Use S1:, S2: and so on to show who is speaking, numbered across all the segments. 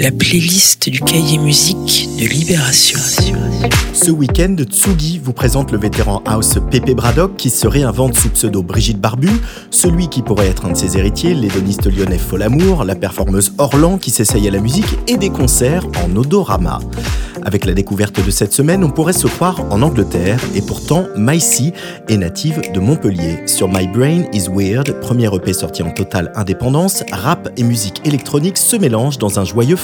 S1: la playlist du cahier musique de Libération.
S2: Ce week-end, Tsugi vous présente le vétéran house Pepe Braddock qui se réinvente sous pseudo Brigitte Barbu, celui qui pourrait être un de ses héritiers, l'hédoniste lyonnais Folamour, la performeuse Orlan qui s'essaye à la musique et des concerts en odorama. Avec la découverte de cette semaine, on pourrait se croire en Angleterre et pourtant Maïsi est native de Montpellier. Sur My Brain is Weird, premier EP sorti en totale indépendance, rap et musique électronique se mélangent dans un joyeux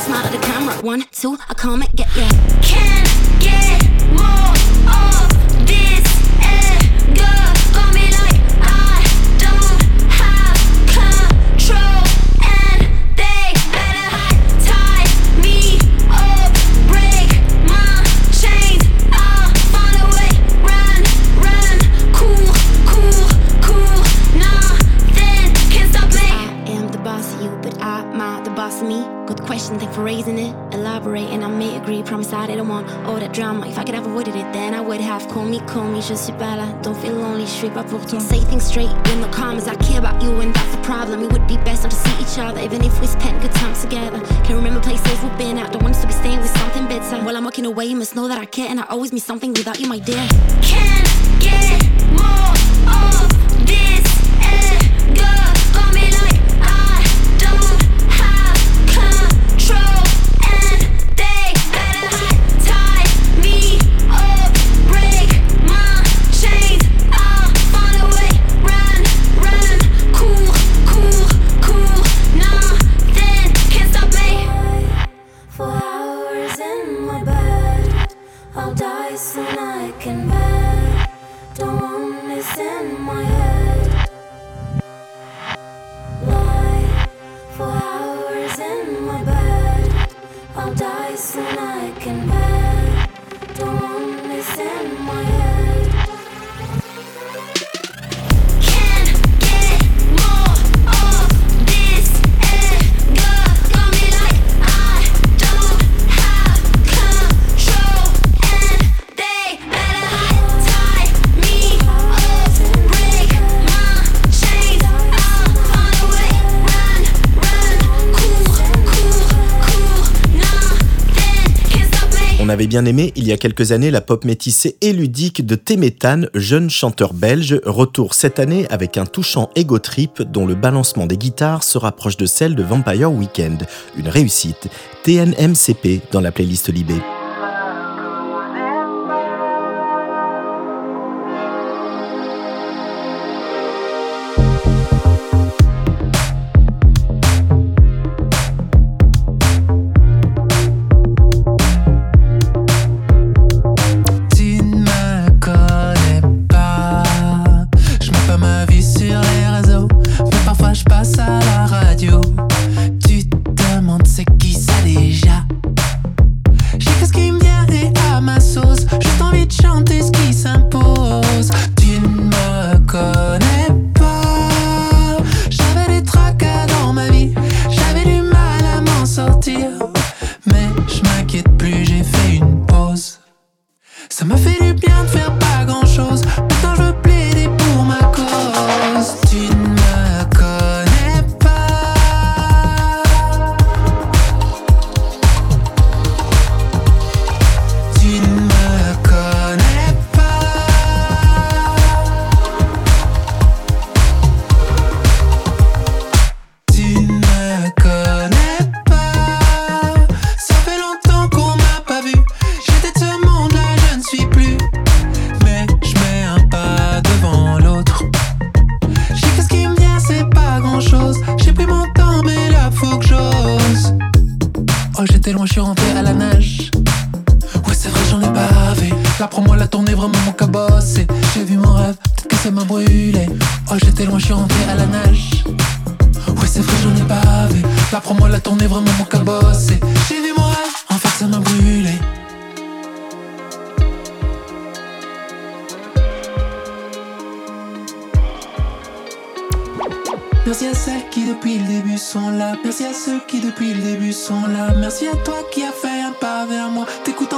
S3: To smile at the camera. One, two, I come and get ya. Can't get more of je suis pas là. Don't feel lonely, je suis pas pour toi. Say things straight in the comments. I care about you and that's the problem. It would be best not to see each other, even if we spent good times together. Can't remember places we've been at. Don't want us to be staying with something better. While I'm walking away, you must know that I care and I always miss something without you, my dear. Can't
S2: bien aimé il y a quelques années la pop métissée et ludique de Téméthane, jeune chanteur belge, retour cette année avec un touchant ego trip dont le balancement des guitares se rapproche de celle de Vampire Weekend. Une réussite. TNMCP dans la playlist Libé.
S4: Oh j'étais loin, je rentré à la nage. Ouais c'est vrai j'en ai bavé Là, prends-moi la tournée, vraiment mon cabosse. J'ai vu mon rêve, en fait, ça m'a brûlé. Merci à celles qui depuis le début sont là. Merci à ceux qui depuis le début sont là. Merci à toi qui a fait un pas vers moi. T'écoutes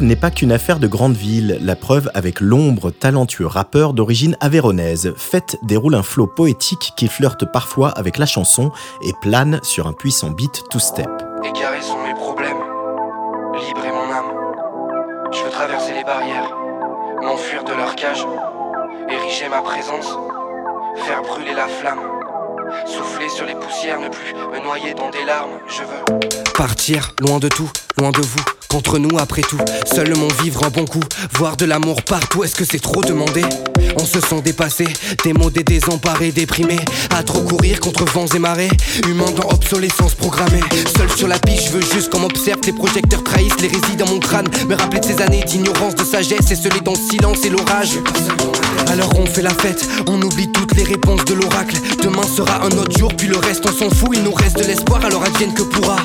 S2: n'est pas qu'une affaire de grande ville, la preuve avec l'ombre talentueux rappeur d'origine avéronaise. Fête déroule un flot poétique qui flirte parfois avec la chanson et plane sur un puissant beat two-step.
S5: Sont mes problèmes, est mon âme. Je veux traverser les barrières, m'enfuir de leur cage, ériger ma présence, faire brûler la flamme. Souffler sur les poussières, ne plus me noyer dans des larmes, je veux
S6: partir loin de tout, loin de vous Contre nous après tout, seul mon vivre un bon coup Voir de l'amour partout, est-ce que c'est trop demandé? On se sent dépassé, démodé, désemparé, déprimé. À trop courir contre vents et marées Humain dans obsolescence programmée. Seul sur la piste, je veux juste qu'on m'observe. Les projecteurs trahissent les résidus dans mon crâne. Me rappeler de ces années d'ignorance, de sagesse Et celui dans le silence et l'orage. Alors on fait la fête, on oublie toutes les réponses de l'oracle. Demain sera un autre jour, puis le reste on s'en fout. Il nous reste de l'espoir, alors advienne que pourra.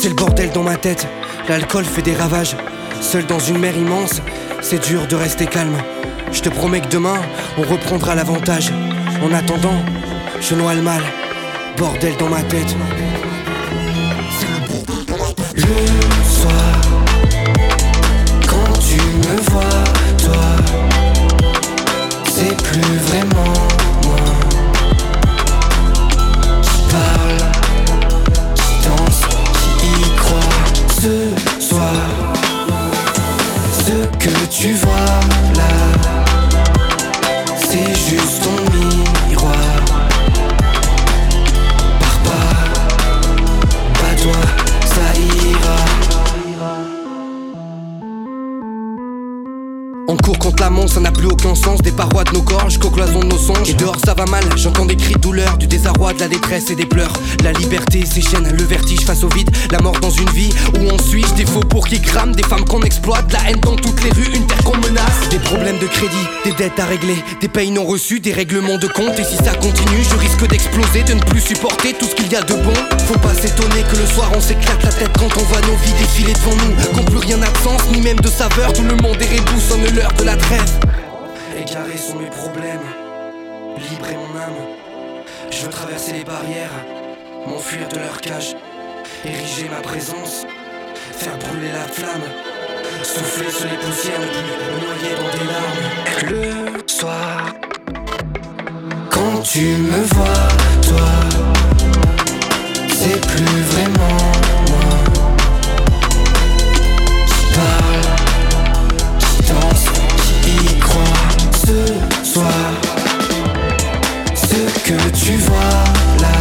S6: C'est le bordel dans ma tête, l'alcool fait des ravages. Seul dans une mer immense, c'est dur de rester calme. Je te promets que demain, on reprendra l'avantage. En attendant, je noie le mal, bordel dans ma tête. Le soir, quand tu me vois, toi, c'est plus vraiment ce soir. Ce que tu vois là, c'est juste ton miroir. Pars pas, pas toi, ça ira. On court contre la montre, ça n'a plus aucun sens. Des parois de nos gorges, qu'aux cloisons de nos songes. Et dehors ça va mal, de la détresse et des pleurs. La liberté, ses chaînes, le vertige face au vide. La mort dans une vie où on suit des faux pour qui crament, des femmes qu'on exploite, la haine dans toutes les rues, une terre qu'on menace. Des problèmes de crédit, des dettes à régler, des payes non reçus, des règlements de compte. Et si ça continue, je risque d'exploser, de ne plus supporter tout ce qu'il y a de bon. Faut pas s'étonner que le soir on s'éclate la tête quand on voit nos vies défiler devant nous. Qu'on plus rien n'a sens, ni même de saveur. Tout le monde est rebou, sonne l'heure de la trêve. Égarés sont mes problèmes, libre est mon âme. Je veux traverser les barrières, m'enfuir de leur cage, ériger ma présence, faire brûler la flamme, souffler sur les poussières, ne plus me noyer dans des larmes. Le soir, quand tu me vois, toi, c'est plus vraiment que tu vois là,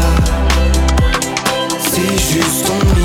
S6: c'est juste ton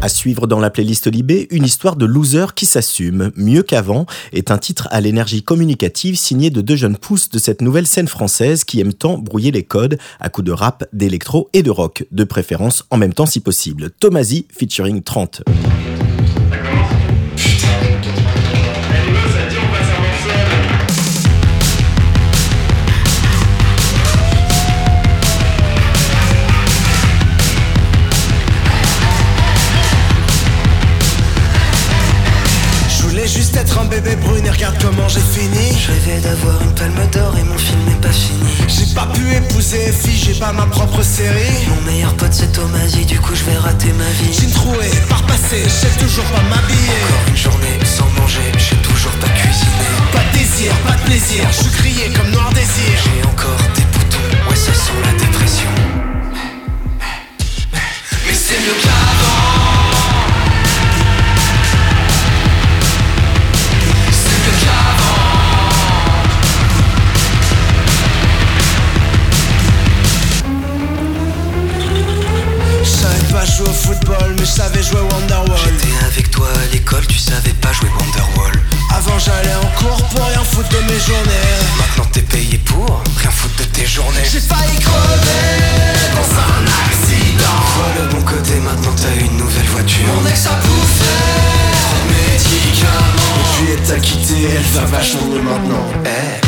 S2: À suivre dans la playlist Libé, une histoire de loser qui s'assume, mieux qu'avant, est un titre à l'énergie communicative signé de deux jeunes pousses de cette nouvelle scène française qui aiment tant brouiller les codes à coups de rap, d'électro et de rock, de préférence en même temps si possible. Tomasi featuring 30.
S7: J'ai fini.
S8: Je rêvais d'avoir une palme d'or et mon film n'est pas fini.
S7: J'ai pas pu épouser fille, j'ai pas ma propre série.
S8: Mon meilleur pote c'est Thomasy, du coup je vais rater ma vie.
S7: J'ai troué, par passé, je sais toujours pas m'habiller.
S8: Encore une journée sans manger, j'ai toujours pas cuisiné
S7: Pas de désir, pas de plaisir, je criais comme noir désir.
S8: J'ai encore des boutons, ouais ça sent la dépression.
S7: Mais c'est mieux qu'avant jouer au football, mais je savais jouer Wonderwall.
S8: J'étais avec toi à l'école, tu savais pas jouer Wonderwall.
S7: Avant j'allais en cours pour rien foutre de mes journées.
S8: Maintenant t'es payé pour rien foutre de tes journées.
S7: J'ai failli crever dans un accident.
S8: Vois le bon côté, maintenant t'as une nouvelle voiture.
S7: Mon ex a bouffé médicaments.
S8: Et puis elle t'a quitté, elle va vachement mieux maintenant.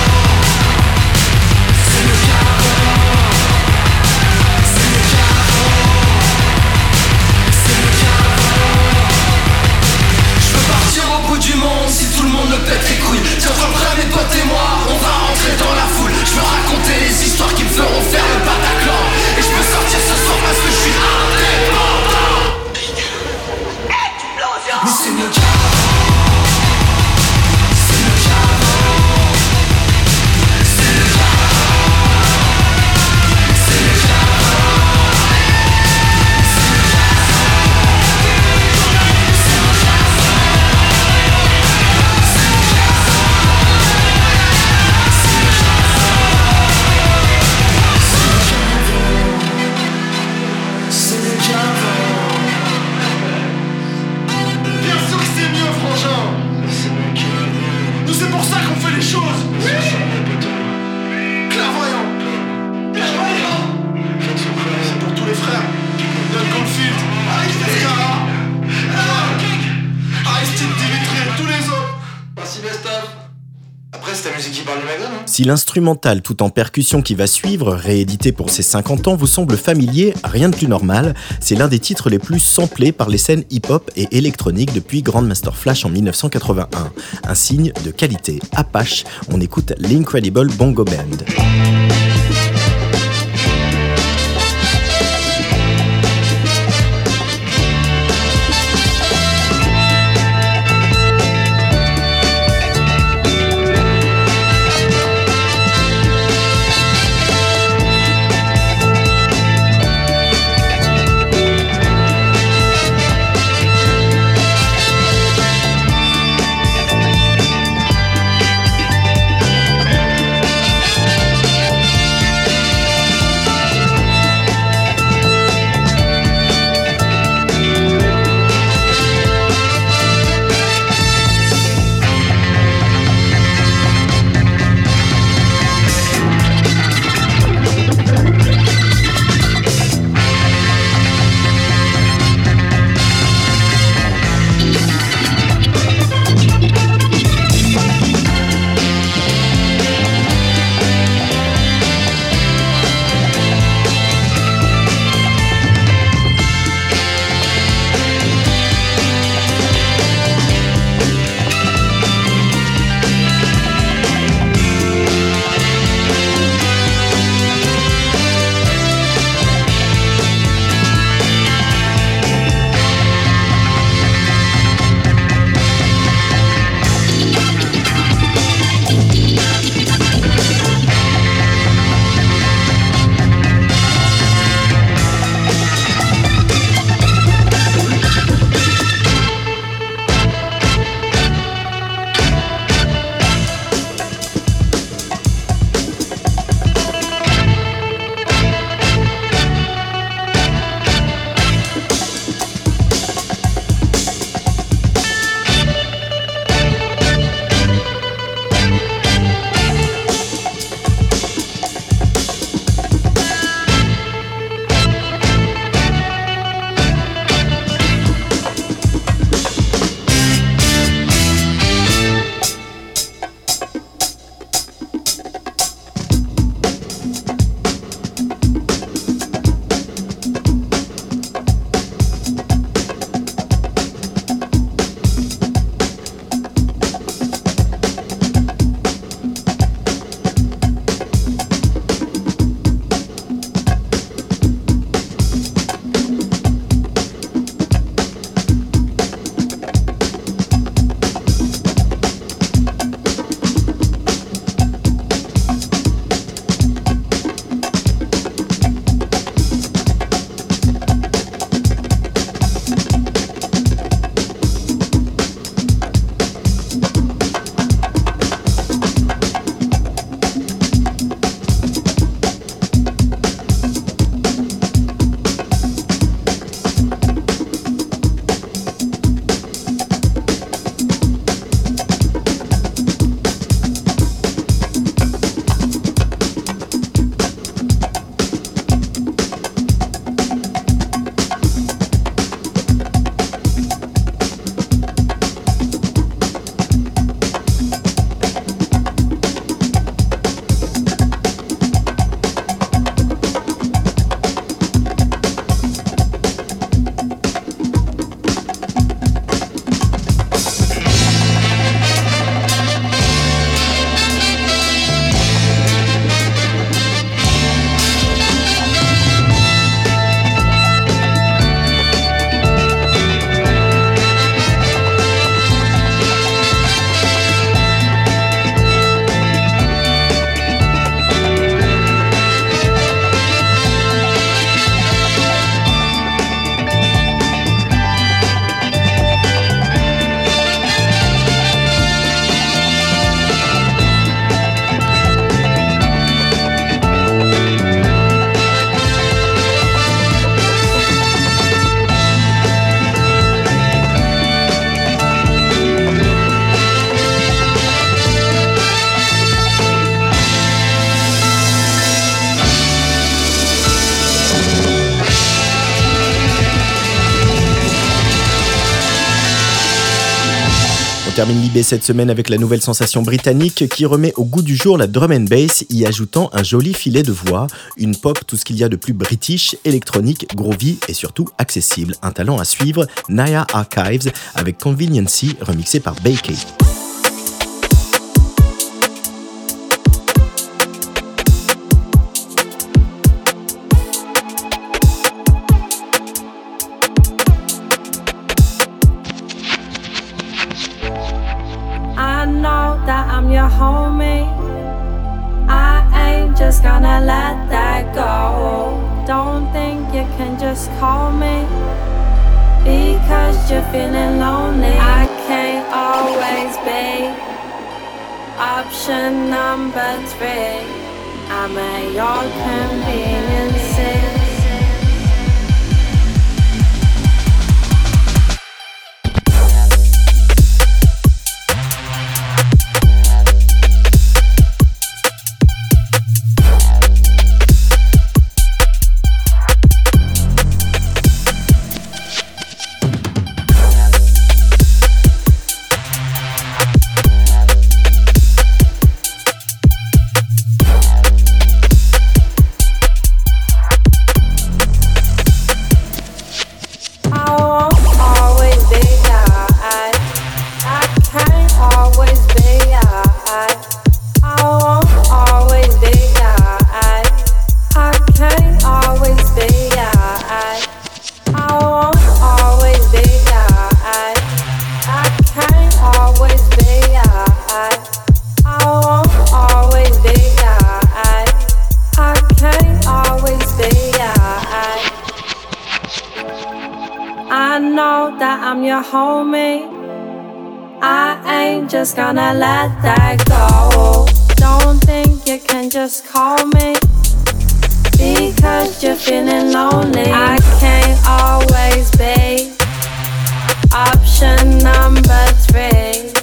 S7: Si
S2: l'instrumental tout en percussion qui va suivre, réédité pour ses 50 ans, vous semble familier, rien de plus normal, c'est l'un des titres les plus samplés par les scènes hip-hop et électroniques depuis Grandmaster Flash en 1981. Un signe de qualité. Apache, on écoute l'Incredible Bongo Band. Termine l'IB cette semaine avec la nouvelle sensation britannique qui remet au goût du jour la drum and bass, y ajoutant un joli filet de voix, une pop, tout ce qu'il y a de plus british, électronique, groovy et surtout accessible. Un talent à suivre, Naya Archives avec Conveniency remixé par Bakey.
S9: that I'm your homie. I ain't just gonna let that go. Don't think you can just call me because you're
S10: feeling lonely. I can't always be option number three. I'm at your convenience.
S9: Just gonna let that go. Don't think you can just call me because you're feeling lonely. I can't always be option number three.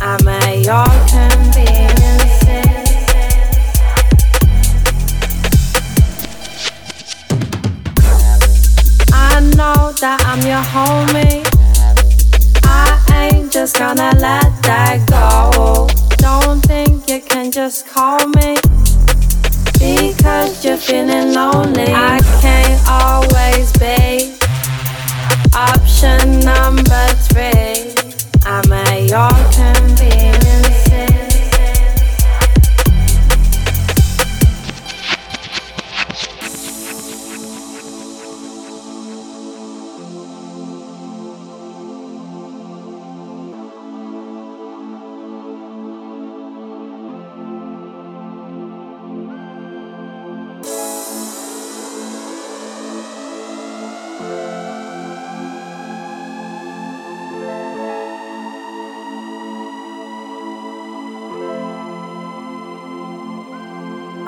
S9: I'm at your that I'm your homie I ain't just gonna let that go. Don't think you can just call me because you're feeling lonely. I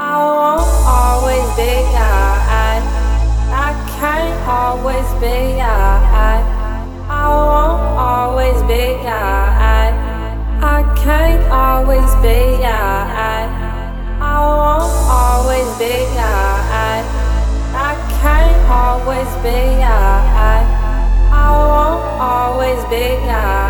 S9: I won't always be I. I can't always be I. I won't always be I. I can't always be I. I won't always be I. I can't always be I. I won't always be I.